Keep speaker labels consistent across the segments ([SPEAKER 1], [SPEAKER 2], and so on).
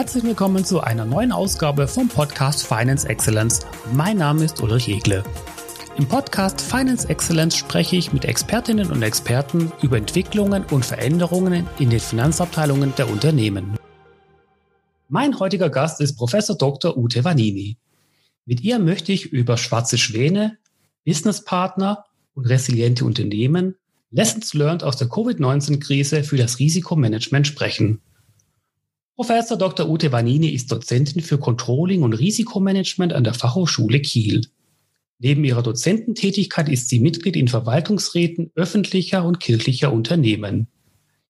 [SPEAKER 1] Herzlich willkommen zu einer neuen Ausgabe vom Podcast Finance Excellence. Mein Name ist Ulrich Egle. Im Podcast Finance Excellence spreche ich mit Expertinnen und Experten über Entwicklungen und Veränderungen in den Finanzabteilungen der Unternehmen. Mein heutiger Gast ist Professor Dr. Ute Vanini. Mit ihr möchte ich über schwarze Schwäne, Businesspartner und resiliente Unternehmen, Lessons learned aus der Covid-19-Krise für das Risikomanagement sprechen. Professor Dr. Ute Vanini ist Dozentin für Controlling und Risikomanagement an der Fachhochschule Kiel. Neben ihrer Dozententätigkeit ist sie Mitglied in Verwaltungsräten öffentlicher und kirchlicher Unternehmen.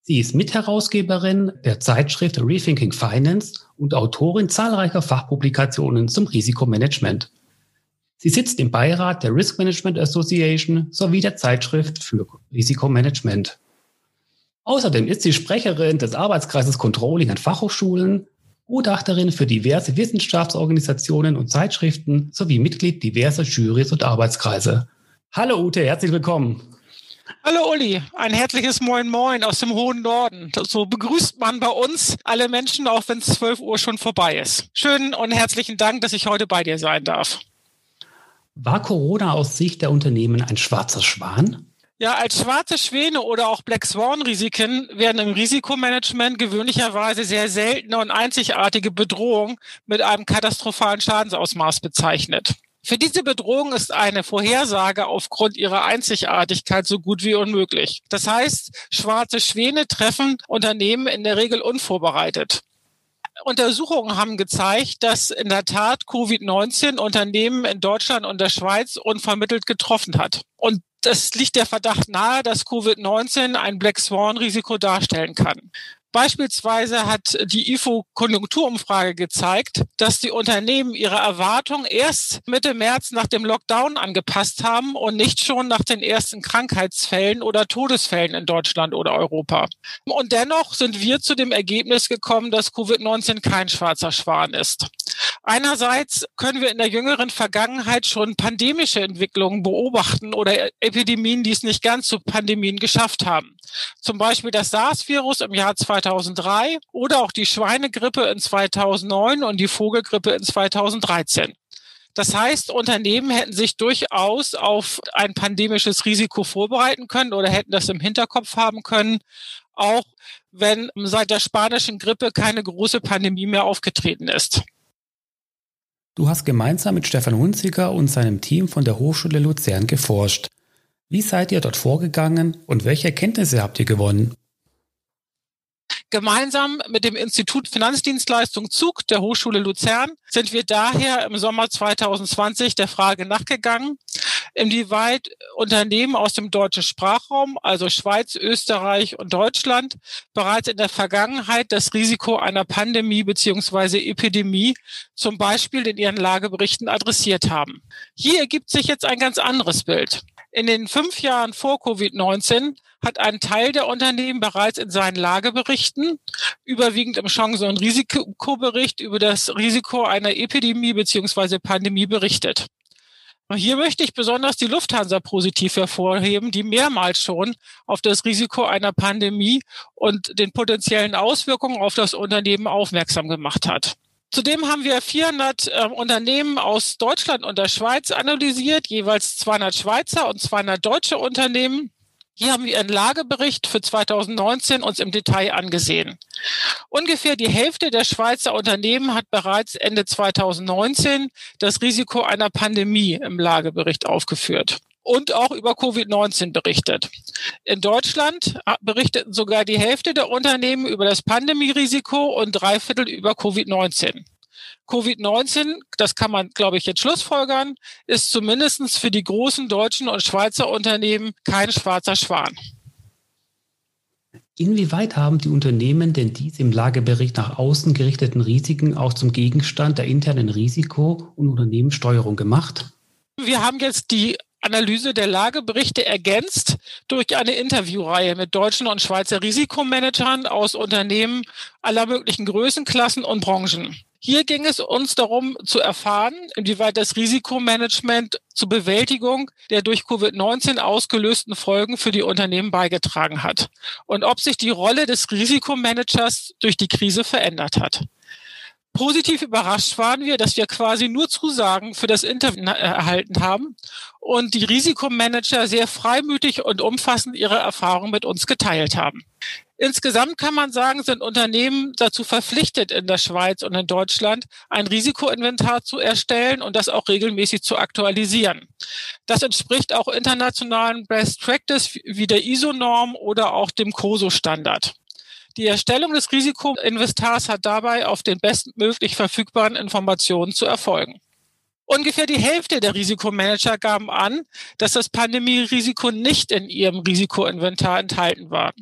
[SPEAKER 1] Sie ist Mitherausgeberin der Zeitschrift Rethinking Finance und Autorin zahlreicher Fachpublikationen zum Risikomanagement. Sie sitzt im Beirat der Risk Management Association sowie der Zeitschrift für Risikomanagement. Außerdem ist sie Sprecherin des Arbeitskreises Controlling an Fachhochschulen, Gutachterin für diverse Wissenschaftsorganisationen und Zeitschriften sowie Mitglied diverser Jurys und Arbeitskreise. Hallo Ute, herzlich willkommen.
[SPEAKER 2] Hallo Uli, ein herzliches Moin Moin aus dem hohen Norden. So begrüßt man bei uns alle Menschen, auch wenn es 12 Uhr schon vorbei ist. Schönen und herzlichen Dank, dass ich heute bei dir sein darf.
[SPEAKER 1] War Corona aus Sicht der Unternehmen ein schwarzer Schwan?
[SPEAKER 2] Ja, als schwarze Schwäne oder auch Black Swan Risiken werden im Risikomanagement gewöhnlicherweise sehr seltene und einzigartige Bedrohungen mit einem katastrophalen Schadensausmaß bezeichnet. Für diese Bedrohung ist eine Vorhersage aufgrund ihrer Einzigartigkeit so gut wie unmöglich. Das heißt, schwarze Schwäne treffen Unternehmen in der Regel unvorbereitet. Untersuchungen haben gezeigt, dass in der Tat Covid-19 Unternehmen in Deutschland und der Schweiz unvermittelt getroffen hat. Und das liegt der Verdacht nahe, dass Covid-19 ein Black Swan-Risiko darstellen kann. Beispielsweise hat die IFO Konjunkturumfrage gezeigt, dass die Unternehmen ihre Erwartungen erst Mitte März nach dem Lockdown angepasst haben und nicht schon nach den ersten Krankheitsfällen oder Todesfällen in Deutschland oder Europa. Und dennoch sind wir zu dem Ergebnis gekommen, dass Covid-19 kein schwarzer Schwan ist. Einerseits können wir in der jüngeren Vergangenheit schon pandemische Entwicklungen beobachten oder Epidemien, die es nicht ganz zu Pandemien geschafft haben. Zum Beispiel das SARS-Virus im Jahr 2003 oder auch die Schweinegrippe in 2009 und die Vogelgrippe in 2013. Das heißt, Unternehmen hätten sich durchaus auf ein pandemisches Risiko vorbereiten können oder hätten das im Hinterkopf haben können, auch wenn seit der spanischen Grippe keine große Pandemie mehr aufgetreten ist.
[SPEAKER 1] Du hast gemeinsam mit Stefan Hunziker und seinem Team von der Hochschule Luzern geforscht. Wie seid ihr dort vorgegangen und welche Erkenntnisse habt ihr gewonnen?
[SPEAKER 2] Gemeinsam mit dem Institut Finanzdienstleistung Zug der Hochschule Luzern sind wir daher im Sommer 2020 der Frage nachgegangen, inwieweit Unternehmen aus dem deutschen Sprachraum, also Schweiz, Österreich und Deutschland, bereits in der Vergangenheit das Risiko einer Pandemie beziehungsweise Epidemie zum Beispiel in ihren Lageberichten adressiert haben. Hier ergibt sich jetzt ein ganz anderes Bild. In den fünf Jahren vor Covid-19 hat ein Teil der Unternehmen bereits in seinen Lageberichten, überwiegend im Chancen- und Risikobericht, über das Risiko einer Epidemie beziehungsweise Pandemie berichtet. Hier möchte ich besonders die Lufthansa positiv hervorheben, die mehrmals schon auf das Risiko einer Pandemie und den potenziellen Auswirkungen auf das Unternehmen aufmerksam gemacht hat. Zudem haben wir 400 äh, Unternehmen aus Deutschland und der Schweiz analysiert, jeweils 200 Schweizer und 200 deutsche Unternehmen. Hier haben wir einen Lagebericht für 2019 uns im Detail angesehen. Ungefähr die Hälfte der Schweizer Unternehmen hat bereits Ende 2019 das Risiko einer Pandemie im Lagebericht aufgeführt und auch über Covid-19 berichtet. In Deutschland berichteten sogar die Hälfte der Unternehmen über das Pandemierisiko und drei Viertel über Covid-19. Covid-19, das kann man, glaube ich, jetzt schlussfolgern, ist zumindest für die großen deutschen und Schweizer Unternehmen kein schwarzer Schwan.
[SPEAKER 1] Inwieweit haben die Unternehmen denn diese im Lagebericht nach außen gerichteten Risiken auch zum Gegenstand der internen Risiko- und Unternehmenssteuerung gemacht?
[SPEAKER 2] Wir haben jetzt die Analyse der Lageberichte ergänzt durch eine Interviewreihe mit deutschen und Schweizer Risikomanagern aus Unternehmen aller möglichen Größenklassen und Branchen. Hier ging es uns darum zu erfahren, inwieweit das Risikomanagement zur Bewältigung der durch Covid-19 ausgelösten Folgen für die Unternehmen beigetragen hat und ob sich die Rolle des Risikomanagers durch die Krise verändert hat. Positiv überrascht waren wir, dass wir quasi nur Zusagen für das Interview erhalten haben und die Risikomanager sehr freimütig und umfassend ihre Erfahrungen mit uns geteilt haben. Insgesamt kann man sagen, sind Unternehmen dazu verpflichtet, in der Schweiz und in Deutschland ein Risikoinventar zu erstellen und das auch regelmäßig zu aktualisieren. Das entspricht auch internationalen Best Practice wie der ISO-Norm oder auch dem COSO-Standard. Die Erstellung des Risikoinventars hat dabei auf den bestmöglich verfügbaren Informationen zu erfolgen. Ungefähr die Hälfte der Risikomanager gaben an, dass das Pandemierisiko nicht in ihrem Risikoinventar enthalten war.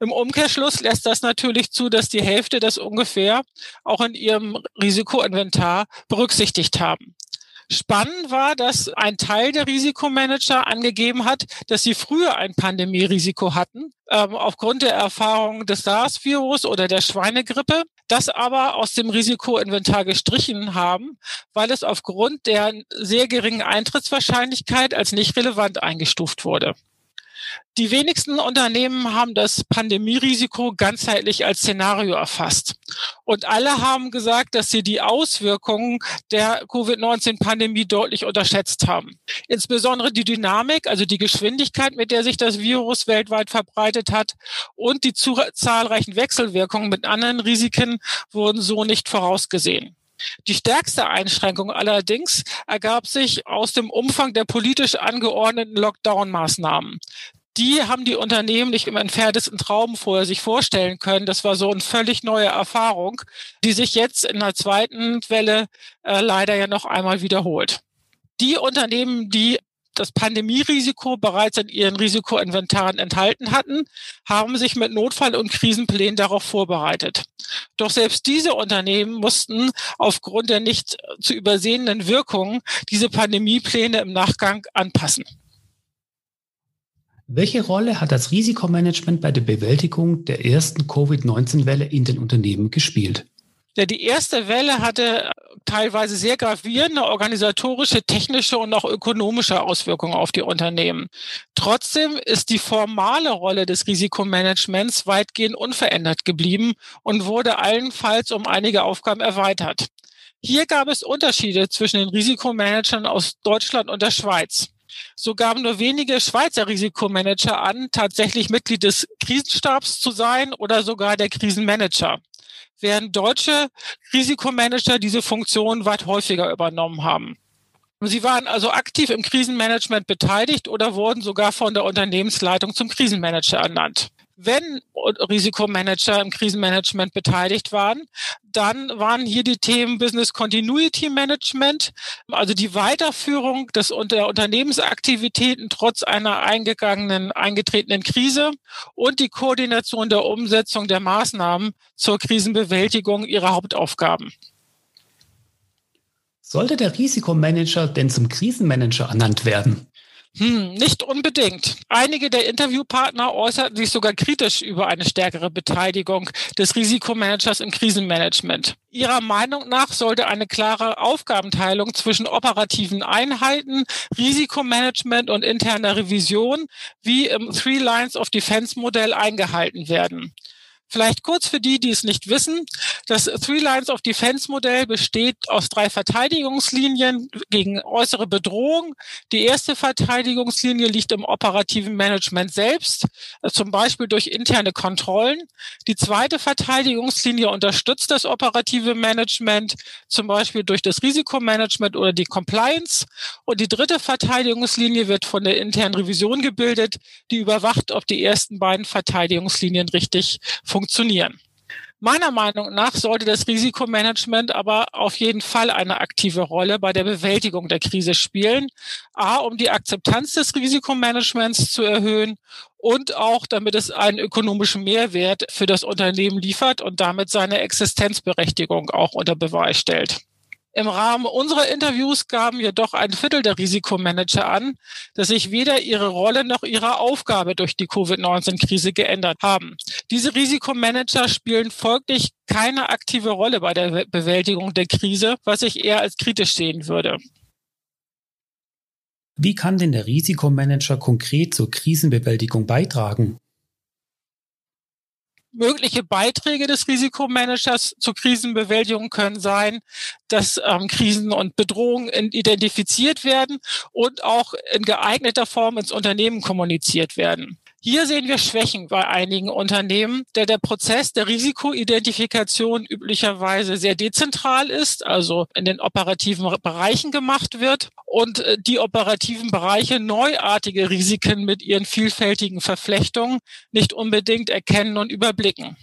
[SPEAKER 2] Im Umkehrschluss lässt das natürlich zu, dass die Hälfte das ungefähr auch in ihrem Risikoinventar berücksichtigt haben. Spannend war, dass ein Teil der Risikomanager angegeben hat, dass sie früher ein Pandemierisiko hatten, ähm, aufgrund der Erfahrung des SARS-Virus oder der Schweinegrippe, das aber aus dem Risikoinventar gestrichen haben, weil es aufgrund der sehr geringen Eintrittswahrscheinlichkeit als nicht relevant eingestuft wurde. Die wenigsten Unternehmen haben das Pandemierisiko ganzheitlich als Szenario erfasst. Und alle haben gesagt, dass sie die Auswirkungen der Covid-19-Pandemie deutlich unterschätzt haben. Insbesondere die Dynamik, also die Geschwindigkeit, mit der sich das Virus weltweit verbreitet hat und die zahlreichen Wechselwirkungen mit anderen Risiken wurden so nicht vorausgesehen. Die stärkste Einschränkung allerdings ergab sich aus dem Umfang der politisch angeordneten Lockdown-Maßnahmen die haben die Unternehmen nicht im entferntesten Traum vorher sich vorstellen können. Das war so eine völlig neue Erfahrung, die sich jetzt in der zweiten Welle äh, leider ja noch einmal wiederholt. Die Unternehmen, die das Pandemierisiko bereits in ihren Risikoinventaren enthalten hatten, haben sich mit Notfall- und Krisenplänen darauf vorbereitet. Doch selbst diese Unternehmen mussten aufgrund der nicht zu übersehenden Wirkungen diese Pandemiepläne im Nachgang anpassen.
[SPEAKER 1] Welche Rolle hat das Risikomanagement bei der Bewältigung der ersten Covid-19-Welle in den Unternehmen gespielt?
[SPEAKER 2] Ja, die erste Welle hatte teilweise sehr gravierende organisatorische, technische und auch ökonomische Auswirkungen auf die Unternehmen. Trotzdem ist die formale Rolle des Risikomanagements weitgehend unverändert geblieben und wurde allenfalls um einige Aufgaben erweitert. Hier gab es Unterschiede zwischen den Risikomanagern aus Deutschland und der Schweiz. So gaben nur wenige Schweizer Risikomanager an, tatsächlich Mitglied des Krisenstabs zu sein oder sogar der Krisenmanager, während deutsche Risikomanager diese Funktion weit häufiger übernommen haben. Sie waren also aktiv im Krisenmanagement beteiligt oder wurden sogar von der Unternehmensleitung zum Krisenmanager ernannt wenn Risikomanager im Krisenmanagement beteiligt waren, dann waren hier die Themen Business Continuity Management, also die Weiterführung des, der Unternehmensaktivitäten trotz einer eingegangenen, eingetretenen Krise und die Koordination der Umsetzung der Maßnahmen zur Krisenbewältigung ihrer Hauptaufgaben.
[SPEAKER 1] Sollte der Risikomanager denn zum Krisenmanager ernannt werden?
[SPEAKER 2] Hm, nicht unbedingt. Einige der Interviewpartner äußerten sich sogar kritisch über eine stärkere Beteiligung des Risikomanagers im Krisenmanagement. Ihrer Meinung nach sollte eine klare Aufgabenteilung zwischen operativen Einheiten, Risikomanagement und interner Revision wie im Three Lines of Defense Modell eingehalten werden. Vielleicht kurz für die, die es nicht wissen. Das Three Lines of Defense Modell besteht aus drei Verteidigungslinien gegen äußere Bedrohung. Die erste Verteidigungslinie liegt im operativen Management selbst, äh, zum Beispiel durch interne Kontrollen. Die zweite Verteidigungslinie unterstützt das operative Management, zum Beispiel durch das Risikomanagement oder die Compliance. Und die dritte Verteidigungslinie wird von der internen Revision gebildet, die überwacht, ob die ersten beiden Verteidigungslinien richtig funktionieren funktionieren. Meiner Meinung nach sollte das Risikomanagement aber auf jeden Fall eine aktive Rolle bei der Bewältigung der Krise spielen. A, um die Akzeptanz des Risikomanagements zu erhöhen und auch damit es einen ökonomischen Mehrwert für das Unternehmen liefert und damit seine Existenzberechtigung auch unter Beweis stellt. Im Rahmen unserer Interviews gaben jedoch ein Viertel der Risikomanager an, dass sich weder ihre Rolle noch ihre Aufgabe durch die Covid-19-Krise geändert haben. Diese Risikomanager spielen folglich keine aktive Rolle bei der Bewältigung der Krise, was ich eher als kritisch sehen würde.
[SPEAKER 1] Wie kann denn der Risikomanager konkret zur Krisenbewältigung beitragen?
[SPEAKER 2] Mögliche Beiträge des Risikomanagers zur Krisenbewältigung können sein, dass ähm, Krisen und Bedrohungen identifiziert werden und auch in geeigneter Form ins Unternehmen kommuniziert werden. Hier sehen wir Schwächen bei einigen Unternehmen, der der Prozess der Risikoidentifikation üblicherweise sehr dezentral ist, also in den operativen Bereichen gemacht wird und äh, die operativen Bereiche neuartige Risiken mit ihren vielfältigen Verflechtungen nicht unbedingt erkennen und überblicken.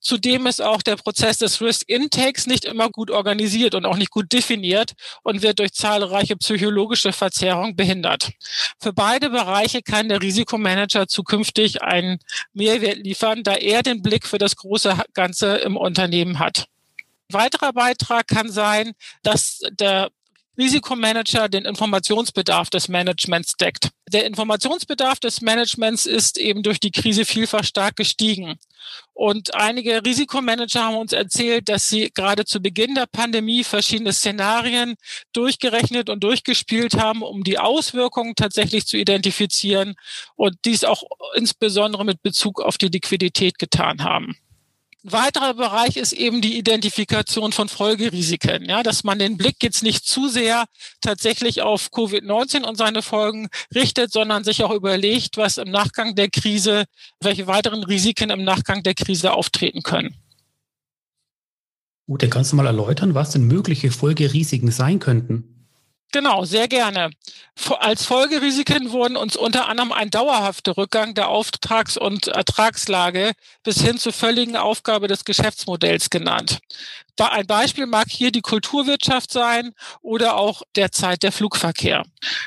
[SPEAKER 2] Zudem ist auch der Prozess des Risk Intakes nicht immer gut organisiert und auch nicht gut definiert und wird durch zahlreiche psychologische Verzerrungen behindert. Für beide Bereiche kann der Risikomanager zukünftig einen Mehrwert liefern, da er den Blick für das große Ganze im Unternehmen hat. weiterer Beitrag kann sein, dass der Risikomanager den Informationsbedarf des Managements deckt. Der Informationsbedarf des Managements ist eben durch die Krise vielfach stark gestiegen. Und einige Risikomanager haben uns erzählt, dass sie gerade zu Beginn der Pandemie verschiedene Szenarien durchgerechnet und durchgespielt haben, um die Auswirkungen tatsächlich zu identifizieren und dies auch insbesondere mit Bezug auf die Liquidität getan haben. Ein weiterer Bereich ist eben die Identifikation von Folgerisiken, ja, dass man den Blick jetzt nicht zu sehr tatsächlich auf Covid-19 und seine Folgen richtet, sondern sich auch überlegt, was im Nachgang der Krise, welche weiteren Risiken im Nachgang der Krise auftreten können.
[SPEAKER 1] Ute, kannst du mal erläutern, was denn mögliche Folgerisiken sein könnten?
[SPEAKER 2] Genau, sehr gerne. Als Folgerisiken wurden uns unter anderem ein dauerhafter Rückgang der Auftrags- und Ertragslage bis hin zur völligen Aufgabe des Geschäftsmodells genannt. Da ein Beispiel mag hier die Kulturwirtschaft sein oder auch derzeit der Flugverkehr.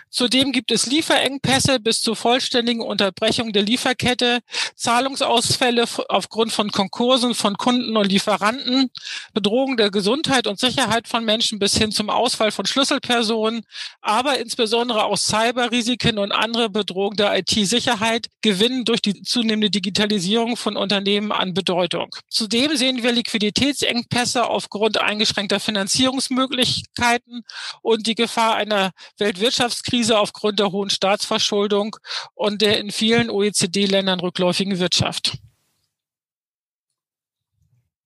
[SPEAKER 2] Zudem gibt es Lieferengpässe bis zur vollständigen Unterbrechung der Lieferkette, Zahlungsausfälle aufgrund von Konkursen von Kunden und Lieferanten, Bedrohung der Gesundheit und Sicherheit von Menschen bis hin zum Ausfall von Schlüsselpersonen, aber insbesondere auch Cyberrisiken und andere Bedrohungen der IT-Sicherheit gewinnen durch die zunehmende Digitalisierung von Unternehmen an Bedeutung. Zudem sehen wir Liquiditätsengpässe aufgrund eingeschränkter Finanzierungsmöglichkeiten und die Gefahr einer Weltwirtschaftskrise aufgrund der hohen Staatsverschuldung und der in vielen OECD-Ländern rückläufigen Wirtschaft.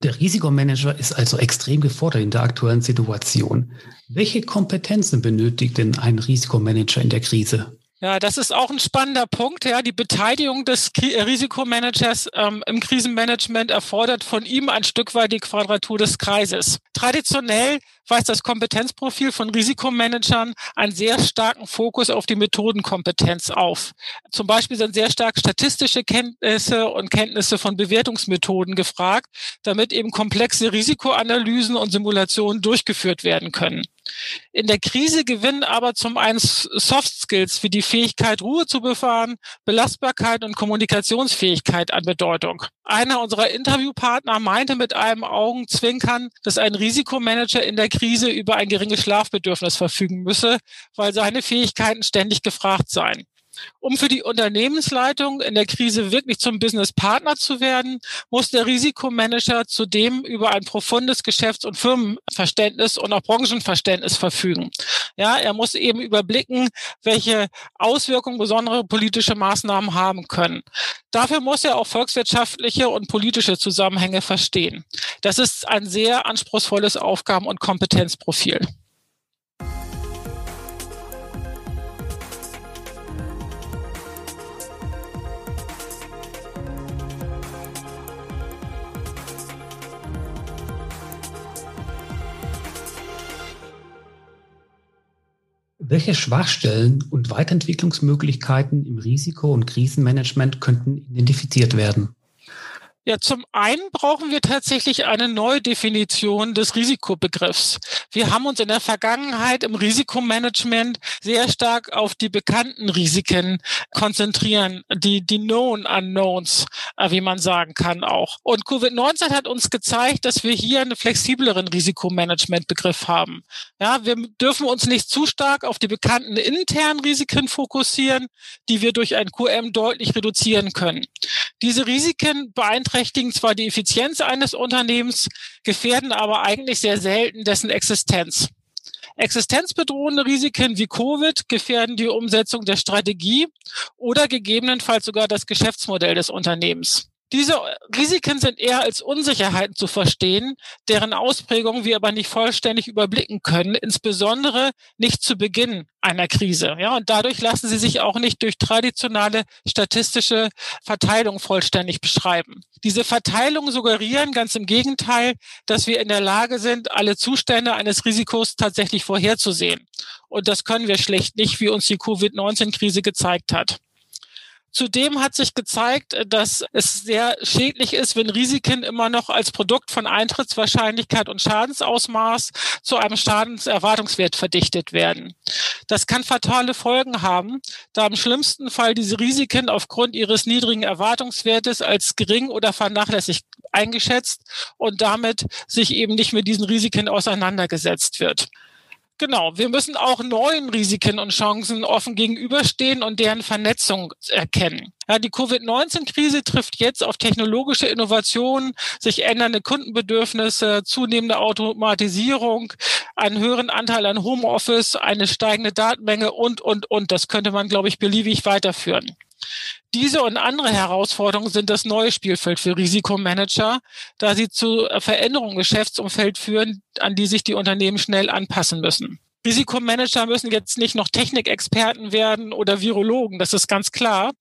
[SPEAKER 1] Der Risikomanager ist also extrem gefordert in der aktuellen Situation. Welche Kompetenzen benötigt denn ein Risikomanager in der Krise?
[SPEAKER 2] Ja, das ist auch ein spannender Punkt. Ja, die Beteiligung des äh, Risikomanagers ähm, im Krisenmanagement erfordert von ihm ein Stück weit die Quadratur des Kreises. Traditionell weist das Kompetenzprofil von Risikomanagern einen sehr starken Fokus auf die Methodenkompetenz auf. Zum Beispiel sind sehr stark statistische Kenntnisse und Kenntnisse von Bewertungsmethoden gefragt, damit eben komplexe Risikoanalysen und Simulationen durchgeführt werden können. In der Krise gewinnen aber zum einen Soft Skills wie die Fähigkeit, Ruhe zu bewahren, Belastbarkeit und Kommunikationsfähigkeit an Bedeutung. Einer unserer Interviewpartner meinte mit einem Augenzwinkern, dass ein Risikomanager in der Krise über ein geringes Schlafbedürfnis verfügen müsse, weil seine Fähigkeiten ständig gefragt seien. Um für die Unternehmensleitung in der Krise wirklich zum Businesspartner zu werden, muss der Risikomanager zudem über ein profundes Geschäfts- und Firmenverständnis und auch Branchenverständnis verfügen. Ja, er muss eben überblicken, welche Auswirkungen besondere politische Maßnahmen haben können. Dafür muss er auch volkswirtschaftliche und politische Zusammenhänge verstehen. Das ist ein sehr anspruchsvolles Aufgaben- und Kompetenzprofil.
[SPEAKER 1] Welche Schwachstellen und Weiterentwicklungsmöglichkeiten im Risiko- und Krisenmanagement könnten identifiziert werden?
[SPEAKER 2] Ja, zum einen brauchen wir tatsächlich eine Neudefinition des Risikobegriffs. Wir haben uns in der Vergangenheit im Risikomanagement sehr stark auf die bekannten Risiken konzentrieren, die, die Known Unknowns, äh, wie man sagen kann auch. Und Covid-19 hat uns gezeigt, dass wir hier einen flexibleren Risikomanagementbegriff haben. Ja, wir dürfen uns nicht zu stark auf die bekannten internen Risiken fokussieren, die wir durch ein QM deutlich reduzieren können. Diese Risiken beeinträchtigen beeinträchtigen zwar die Effizienz eines Unternehmens, gefährden aber eigentlich sehr selten dessen Existenz. Existenzbedrohende Risiken wie Covid gefährden die Umsetzung der Strategie oder gegebenenfalls sogar das Geschäftsmodell des Unternehmens. Diese Risiken sind eher als Unsicherheiten zu verstehen, deren Ausprägung wir aber nicht vollständig überblicken können, insbesondere nicht zu Beginn einer Krise. Ja, und dadurch lassen sie sich auch nicht durch traditionelle statistische Verteilung vollständig beschreiben. Diese Verteilungen suggerieren ganz im Gegenteil, dass wir in der Lage sind, alle Zustände eines Risikos tatsächlich vorherzusehen. Und das können wir schlecht nicht, wie uns die Covid-19-Krise gezeigt hat. Zudem hat sich gezeigt, dass es sehr schädlich ist, wenn Risiken immer noch als Produkt von Eintrittswahrscheinlichkeit und Schadensausmaß zu einem Schadenserwartungswert verdichtet werden. Das kann fatale Folgen haben, da im schlimmsten Fall diese Risiken aufgrund ihres niedrigen Erwartungswertes als gering oder vernachlässigt eingeschätzt und damit sich eben nicht mit diesen Risiken auseinandergesetzt wird. Genau, wir müssen auch neuen Risiken und Chancen offen gegenüberstehen und deren Vernetzung erkennen. Ja, die Covid-19-Krise trifft jetzt auf technologische Innovationen, sich ändernde Kundenbedürfnisse, zunehmende Automatisierung, einen höheren Anteil an Homeoffice, eine steigende Datenmenge und, und, und. Das könnte man, glaube ich, beliebig weiterführen. Diese und andere Herausforderungen sind das neue Spielfeld für Risikomanager, da sie zu Veränderungen im Geschäftsumfeld führen, an die sich die Unternehmen schnell anpassen müssen. Risikomanager müssen jetzt nicht noch Technikexperten werden oder Virologen, das ist ganz klar.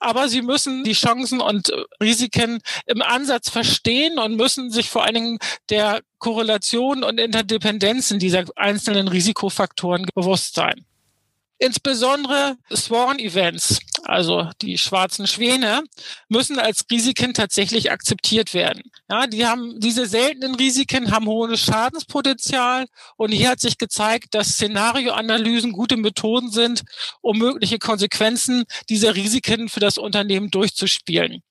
[SPEAKER 2] Aber sie müssen die Chancen und Risiken im Ansatz verstehen und müssen sich vor allen Dingen der Korrelation und Interdependenzen dieser einzelnen Risikofaktoren bewusst sein. Insbesondere Sworn-Events, also die schwarzen Schwäne, müssen als Risiken tatsächlich akzeptiert werden. Ja, die haben, diese seltenen Risiken haben hohes Schadenspotenzial und hier hat sich gezeigt, dass Szenarioanalysen gute Methoden sind, um mögliche Konsequenzen dieser Risiken für das Unternehmen durchzuspielen.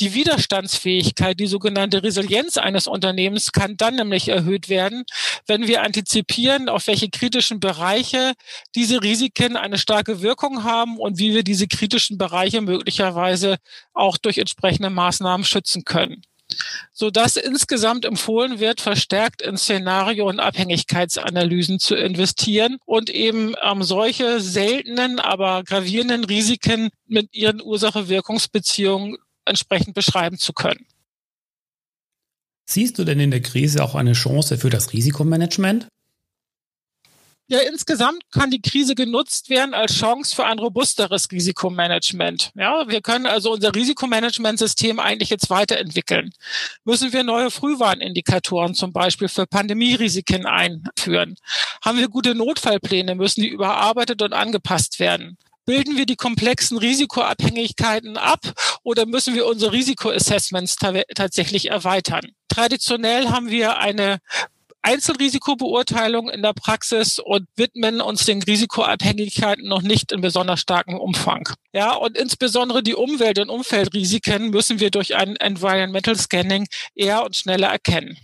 [SPEAKER 2] Die Widerstandsfähigkeit, die sogenannte Resilienz eines Unternehmens kann dann nämlich erhöht werden, wenn wir antizipieren, auf welche kritischen Bereiche diese Risiken eine starke Wirkung haben und wie wir diese kritischen Bereiche möglicherweise auch durch entsprechende Maßnahmen schützen können. So dass insgesamt empfohlen wird, verstärkt in Szenario- und Abhängigkeitsanalysen zu investieren und eben ähm, solche seltenen, aber gravierenden Risiken mit ihren Ursache-Wirkungsbeziehungen entsprechend beschreiben zu können.
[SPEAKER 1] Siehst du denn in der Krise auch eine Chance für das Risikomanagement?
[SPEAKER 2] Ja, insgesamt kann die Krise genutzt werden als Chance für ein robusteres Risikomanagement. Ja, wir können also unser Risikomanagementsystem eigentlich jetzt weiterentwickeln. Müssen wir neue Frühwarnindikatoren zum Beispiel für Pandemierisiken einführen? Haben wir gute Notfallpläne? Müssen die überarbeitet und angepasst werden? Bilden wir die komplexen Risikoabhängigkeiten ab oder müssen wir unsere Risikoassessments tatsächlich erweitern? Traditionell haben wir eine Einzelrisikobeurteilung in der Praxis und widmen uns den Risikoabhängigkeiten noch nicht in besonders starkem Umfang. Ja, und insbesondere die Umwelt- und Umfeldrisiken müssen wir durch ein Environmental Scanning eher und schneller erkennen.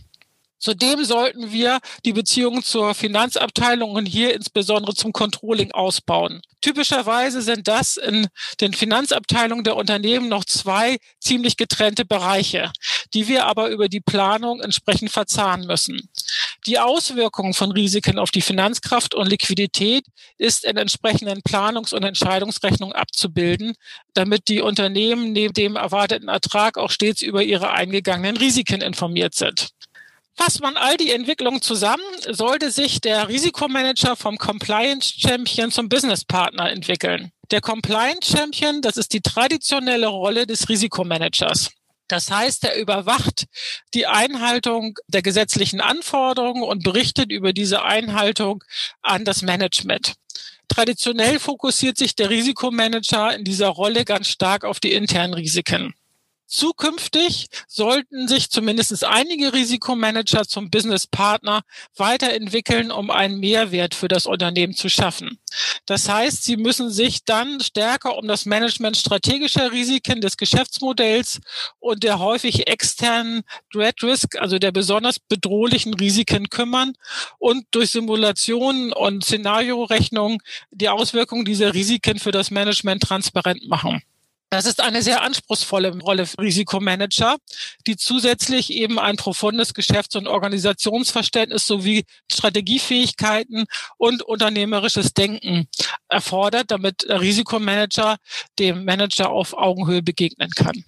[SPEAKER 2] Zudem sollten wir die Beziehungen zur Finanzabteilung und hier insbesondere zum Controlling ausbauen. Typischerweise sind das in den Finanzabteilungen der Unternehmen noch zwei ziemlich getrennte Bereiche, die wir aber über die Planung entsprechend verzahnen müssen. Die Auswirkungen von Risiken auf die Finanzkraft und Liquidität ist in entsprechenden Planungs- und Entscheidungsrechnungen abzubilden, damit die Unternehmen neben dem erwarteten Ertrag auch stets über ihre eingegangenen Risiken informiert sind. Fasst man all die Entwicklungen zusammen, sollte sich der Risikomanager vom Compliance Champion zum Business Partner entwickeln. Der Compliance Champion, das ist die traditionelle Rolle des Risikomanagers. Das heißt, er überwacht die Einhaltung der gesetzlichen Anforderungen und berichtet über diese Einhaltung an das Management. Traditionell fokussiert sich der Risikomanager in dieser Rolle ganz stark auf die internen Risiken. Zukünftig sollten sich zumindest einige Risikomanager zum Business Partner weiterentwickeln, um einen Mehrwert für das Unternehmen zu schaffen. Das heißt, sie müssen sich dann stärker um das Management strategischer Risiken des Geschäftsmodells und der häufig externen Dread Risk, also der besonders bedrohlichen Risiken kümmern und durch Simulationen und Szenariorechnungen die Auswirkungen dieser Risiken für das Management transparent machen. Das ist eine sehr anspruchsvolle Rolle für Risikomanager, die zusätzlich eben ein profundes Geschäfts- und Organisationsverständnis sowie Strategiefähigkeiten und unternehmerisches Denken erfordert, damit der Risikomanager dem Manager auf Augenhöhe begegnen kann.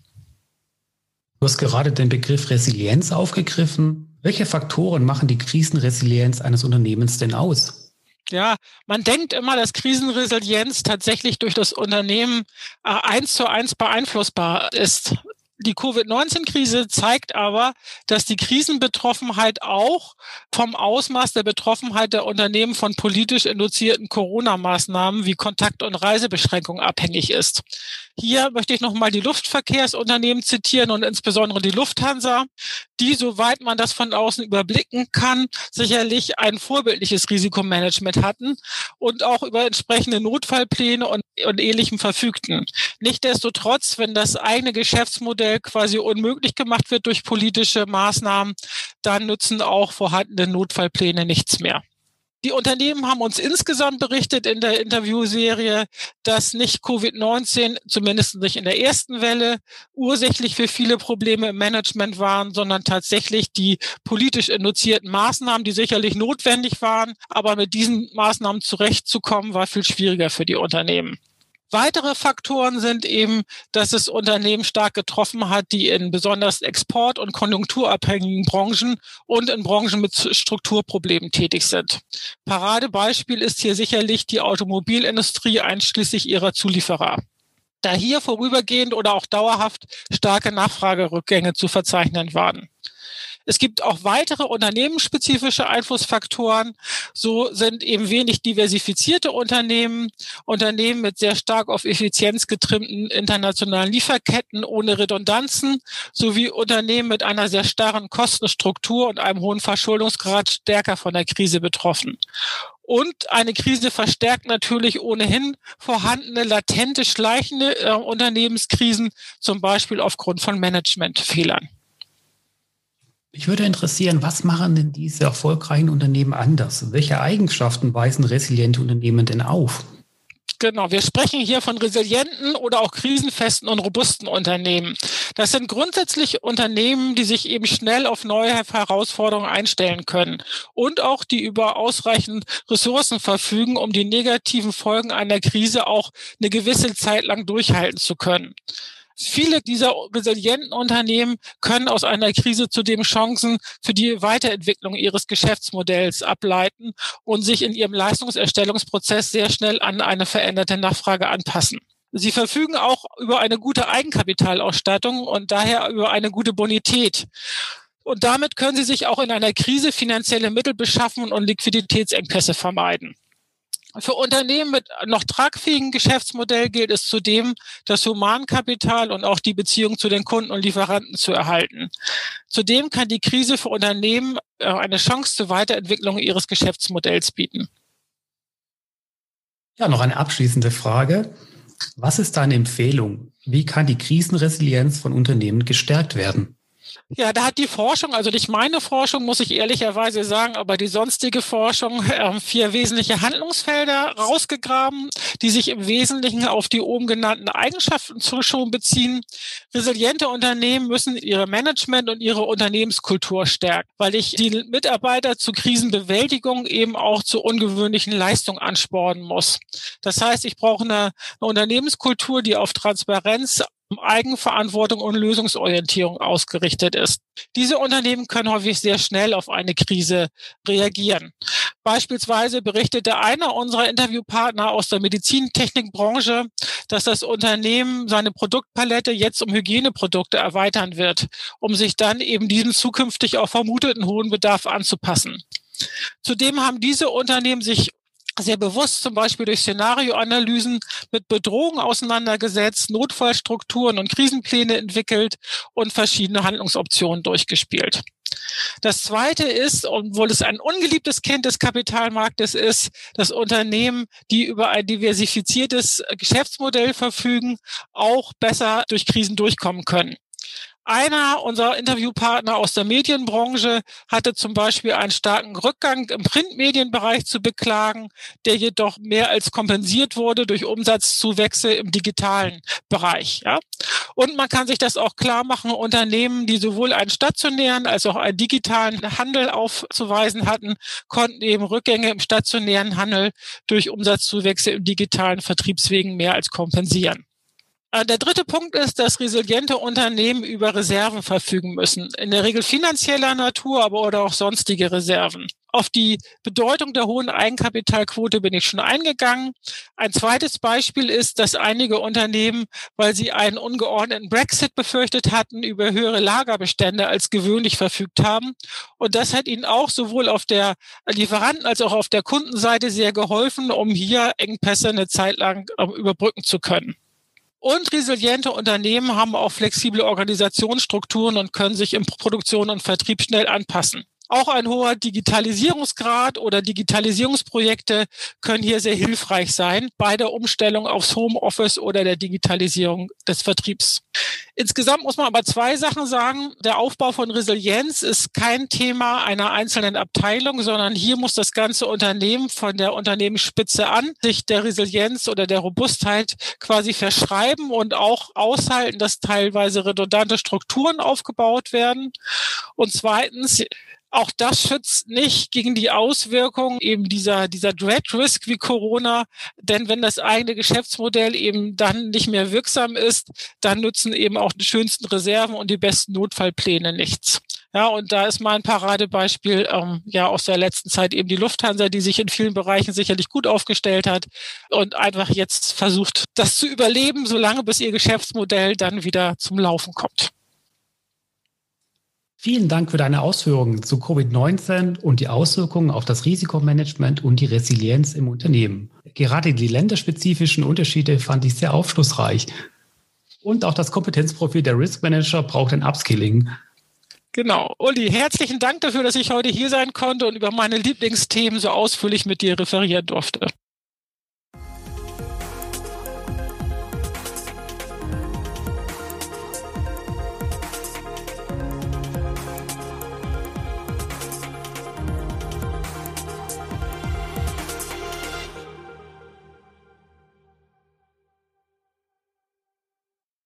[SPEAKER 1] Du hast gerade den Begriff Resilienz aufgegriffen. Welche Faktoren machen die Krisenresilienz eines Unternehmens denn aus?
[SPEAKER 2] Ja, man denkt immer, dass Krisenresilienz tatsächlich durch das Unternehmen äh, eins zu eins beeinflussbar ist. Die Covid-19-Krise zeigt aber, dass die Krisenbetroffenheit auch vom Ausmaß der Betroffenheit der Unternehmen von politisch induzierten Corona-Maßnahmen wie Kontakt- und Reisebeschränkungen abhängig ist. Hier möchte ich nochmal die Luftverkehrsunternehmen zitieren und insbesondere die Lufthansa, die, soweit man das von außen überblicken kann, sicherlich ein vorbildliches Risikomanagement hatten und auch über entsprechende Notfallpläne und, und ähnlichem verfügten. Nichtsdestotrotz, wenn das eigene Geschäftsmodell quasi unmöglich gemacht wird durch politische Maßnahmen, dann nützen auch vorhandene Notfallpläne nichts mehr. Die Unternehmen haben uns insgesamt berichtet in der Interviewserie, dass nicht Covid-19, zumindest nicht in der ersten Welle, ursächlich für viele Probleme im Management waren, sondern tatsächlich die politisch induzierten Maßnahmen, die sicherlich notwendig waren. Aber mit diesen Maßnahmen zurechtzukommen, war viel schwieriger für die Unternehmen. Weitere Faktoren sind eben, dass es Unternehmen stark getroffen hat, die in besonders export- und konjunkturabhängigen Branchen und in Branchen mit Strukturproblemen tätig sind. Paradebeispiel ist hier sicherlich die Automobilindustrie einschließlich ihrer Zulieferer. Da hier vorübergehend oder auch dauerhaft starke Nachfragerückgänge zu verzeichnen waren. Es gibt auch weitere unternehmensspezifische Einflussfaktoren. So sind eben wenig diversifizierte Unternehmen, Unternehmen mit sehr stark auf Effizienz getrimmten internationalen Lieferketten ohne Redundanzen sowie Unternehmen mit einer sehr starren Kostenstruktur und einem hohen Verschuldungsgrad stärker von der Krise betroffen. Und eine Krise verstärkt natürlich ohnehin vorhandene, latente, schleichende äh, Unternehmenskrisen, zum Beispiel aufgrund von Managementfehlern.
[SPEAKER 1] Mich würde interessieren, was machen denn diese erfolgreichen Unternehmen anders? Welche Eigenschaften weisen resiliente Unternehmen denn auf?
[SPEAKER 2] Genau, wir sprechen hier von resilienten oder auch krisenfesten und robusten Unternehmen. Das sind grundsätzlich Unternehmen, die sich eben schnell auf neue Herausforderungen einstellen können und auch die über ausreichend Ressourcen verfügen, um die negativen Folgen einer Krise auch eine gewisse Zeit lang durchhalten zu können. Viele dieser resilienten Unternehmen können aus einer Krise zudem Chancen für die Weiterentwicklung ihres Geschäftsmodells ableiten und sich in ihrem Leistungserstellungsprozess sehr schnell an eine veränderte Nachfrage anpassen. Sie verfügen auch über eine gute Eigenkapitalausstattung und daher über eine gute Bonität. Und damit können sie sich auch in einer Krise finanzielle Mittel beschaffen und Liquiditätsengpässe vermeiden. Für Unternehmen mit noch tragfähigen Geschäftsmodell gilt es zudem, das Humankapital und auch die Beziehung zu den Kunden und Lieferanten zu erhalten. Zudem kann die Krise für Unternehmen äh, eine Chance zur Weiterentwicklung ihres Geschäftsmodells bieten.
[SPEAKER 1] Ja, noch eine abschließende Frage. Was ist deine Empfehlung? Wie kann die Krisenresilienz von Unternehmen gestärkt werden?
[SPEAKER 2] Ja, da hat die Forschung, also nicht meine Forschung, muss ich ehrlicherweise sagen, aber die sonstige Forschung äh, vier wesentliche Handlungsfelder rausgegraben, die sich im Wesentlichen auf die oben genannten Eigenschaften schon beziehen. Resiliente Unternehmen müssen ihre Management und ihre Unternehmenskultur stärken, weil ich die Mitarbeiter zu Krisenbewältigung eben auch zu ungewöhnlichen Leistungen anspornen muss. Das heißt, ich brauche eine, eine Unternehmenskultur, die auf Transparenz, Eigenverantwortung und Lösungsorientierung ausgerichtet ist. Diese Unternehmen können häufig sehr schnell auf eine Krise reagieren. Beispielsweise berichtete einer unserer Interviewpartner aus der Medizintechnikbranche, dass das Unternehmen seine Produktpalette jetzt um Hygieneprodukte erweitern wird, um sich dann eben diesem zukünftig auch vermuteten hohen Bedarf anzupassen. Zudem haben diese Unternehmen sich sehr bewusst zum Beispiel durch Szenarioanalysen mit Bedrohungen auseinandergesetzt, Notfallstrukturen und Krisenpläne entwickelt und verschiedene Handlungsoptionen durchgespielt. Das zweite ist, obwohl es ein ungeliebtes Kind des Kapitalmarktes ist, dass Unternehmen, die über ein diversifiziertes Geschäftsmodell verfügen, auch besser durch Krisen durchkommen können. Einer unserer Interviewpartner aus der Medienbranche hatte zum Beispiel einen starken Rückgang im Printmedienbereich zu beklagen, der jedoch mehr als kompensiert wurde durch Umsatzzuwächse im digitalen Bereich. Ja? Und man kann sich das auch klar machen, Unternehmen, die sowohl einen stationären als auch einen digitalen Handel aufzuweisen hatten, konnten eben Rückgänge im stationären Handel durch Umsatzzuwächse im digitalen Vertriebswegen mehr als kompensieren. Äh, der dritte Punkt ist, dass resiliente Unternehmen über Reserven verfügen müssen. In der Regel finanzieller Natur, aber oder auch sonstige Reserven. Auf die Bedeutung der hohen Eigenkapitalquote bin ich schon eingegangen. Ein zweites Beispiel ist, dass einige Unternehmen, weil sie einen ungeordneten Brexit befürchtet hatten, über höhere Lagerbestände als gewöhnlich verfügt haben. Und das hat ihnen auch sowohl auf der Lieferanten- als auch auf der Kundenseite sehr geholfen, um hier Engpässe eine Zeit lang ähm, überbrücken zu können. Und resiliente Unternehmen haben auch flexible Organisationsstrukturen und können sich in Produktion und Vertrieb schnell anpassen. Auch ein hoher Digitalisierungsgrad oder Digitalisierungsprojekte können hier sehr hilfreich sein bei der Umstellung aufs Homeoffice oder der Digitalisierung des Vertriebs. Insgesamt muss man aber zwei Sachen sagen. Der Aufbau von Resilienz ist kein Thema einer einzelnen Abteilung, sondern hier muss das ganze Unternehmen von der Unternehmensspitze an sich der Resilienz oder der Robustheit quasi verschreiben und auch aushalten, dass teilweise redundante Strukturen aufgebaut werden. Und zweitens, auch das schützt nicht gegen die Auswirkungen eben dieser, dieser Dread Risk wie Corona. Denn wenn das eigene Geschäftsmodell eben dann nicht mehr wirksam ist, dann nützen eben auch die schönsten Reserven und die besten Notfallpläne nichts. Ja, und da ist mal ein Paradebeispiel ähm, ja aus der letzten Zeit eben die Lufthansa, die sich in vielen Bereichen sicherlich gut aufgestellt hat und einfach jetzt versucht, das zu überleben, solange bis ihr Geschäftsmodell dann wieder zum Laufen kommt.
[SPEAKER 1] Vielen Dank für deine Ausführungen zu Covid-19 und die Auswirkungen auf das Risikomanagement und die Resilienz im Unternehmen. Gerade die länderspezifischen Unterschiede fand ich sehr aufschlussreich. Und auch das Kompetenzprofil der Risk Manager braucht ein Upskilling.
[SPEAKER 2] Genau. Uli, herzlichen Dank dafür, dass ich heute hier sein konnte und über meine Lieblingsthemen so ausführlich mit dir referieren durfte.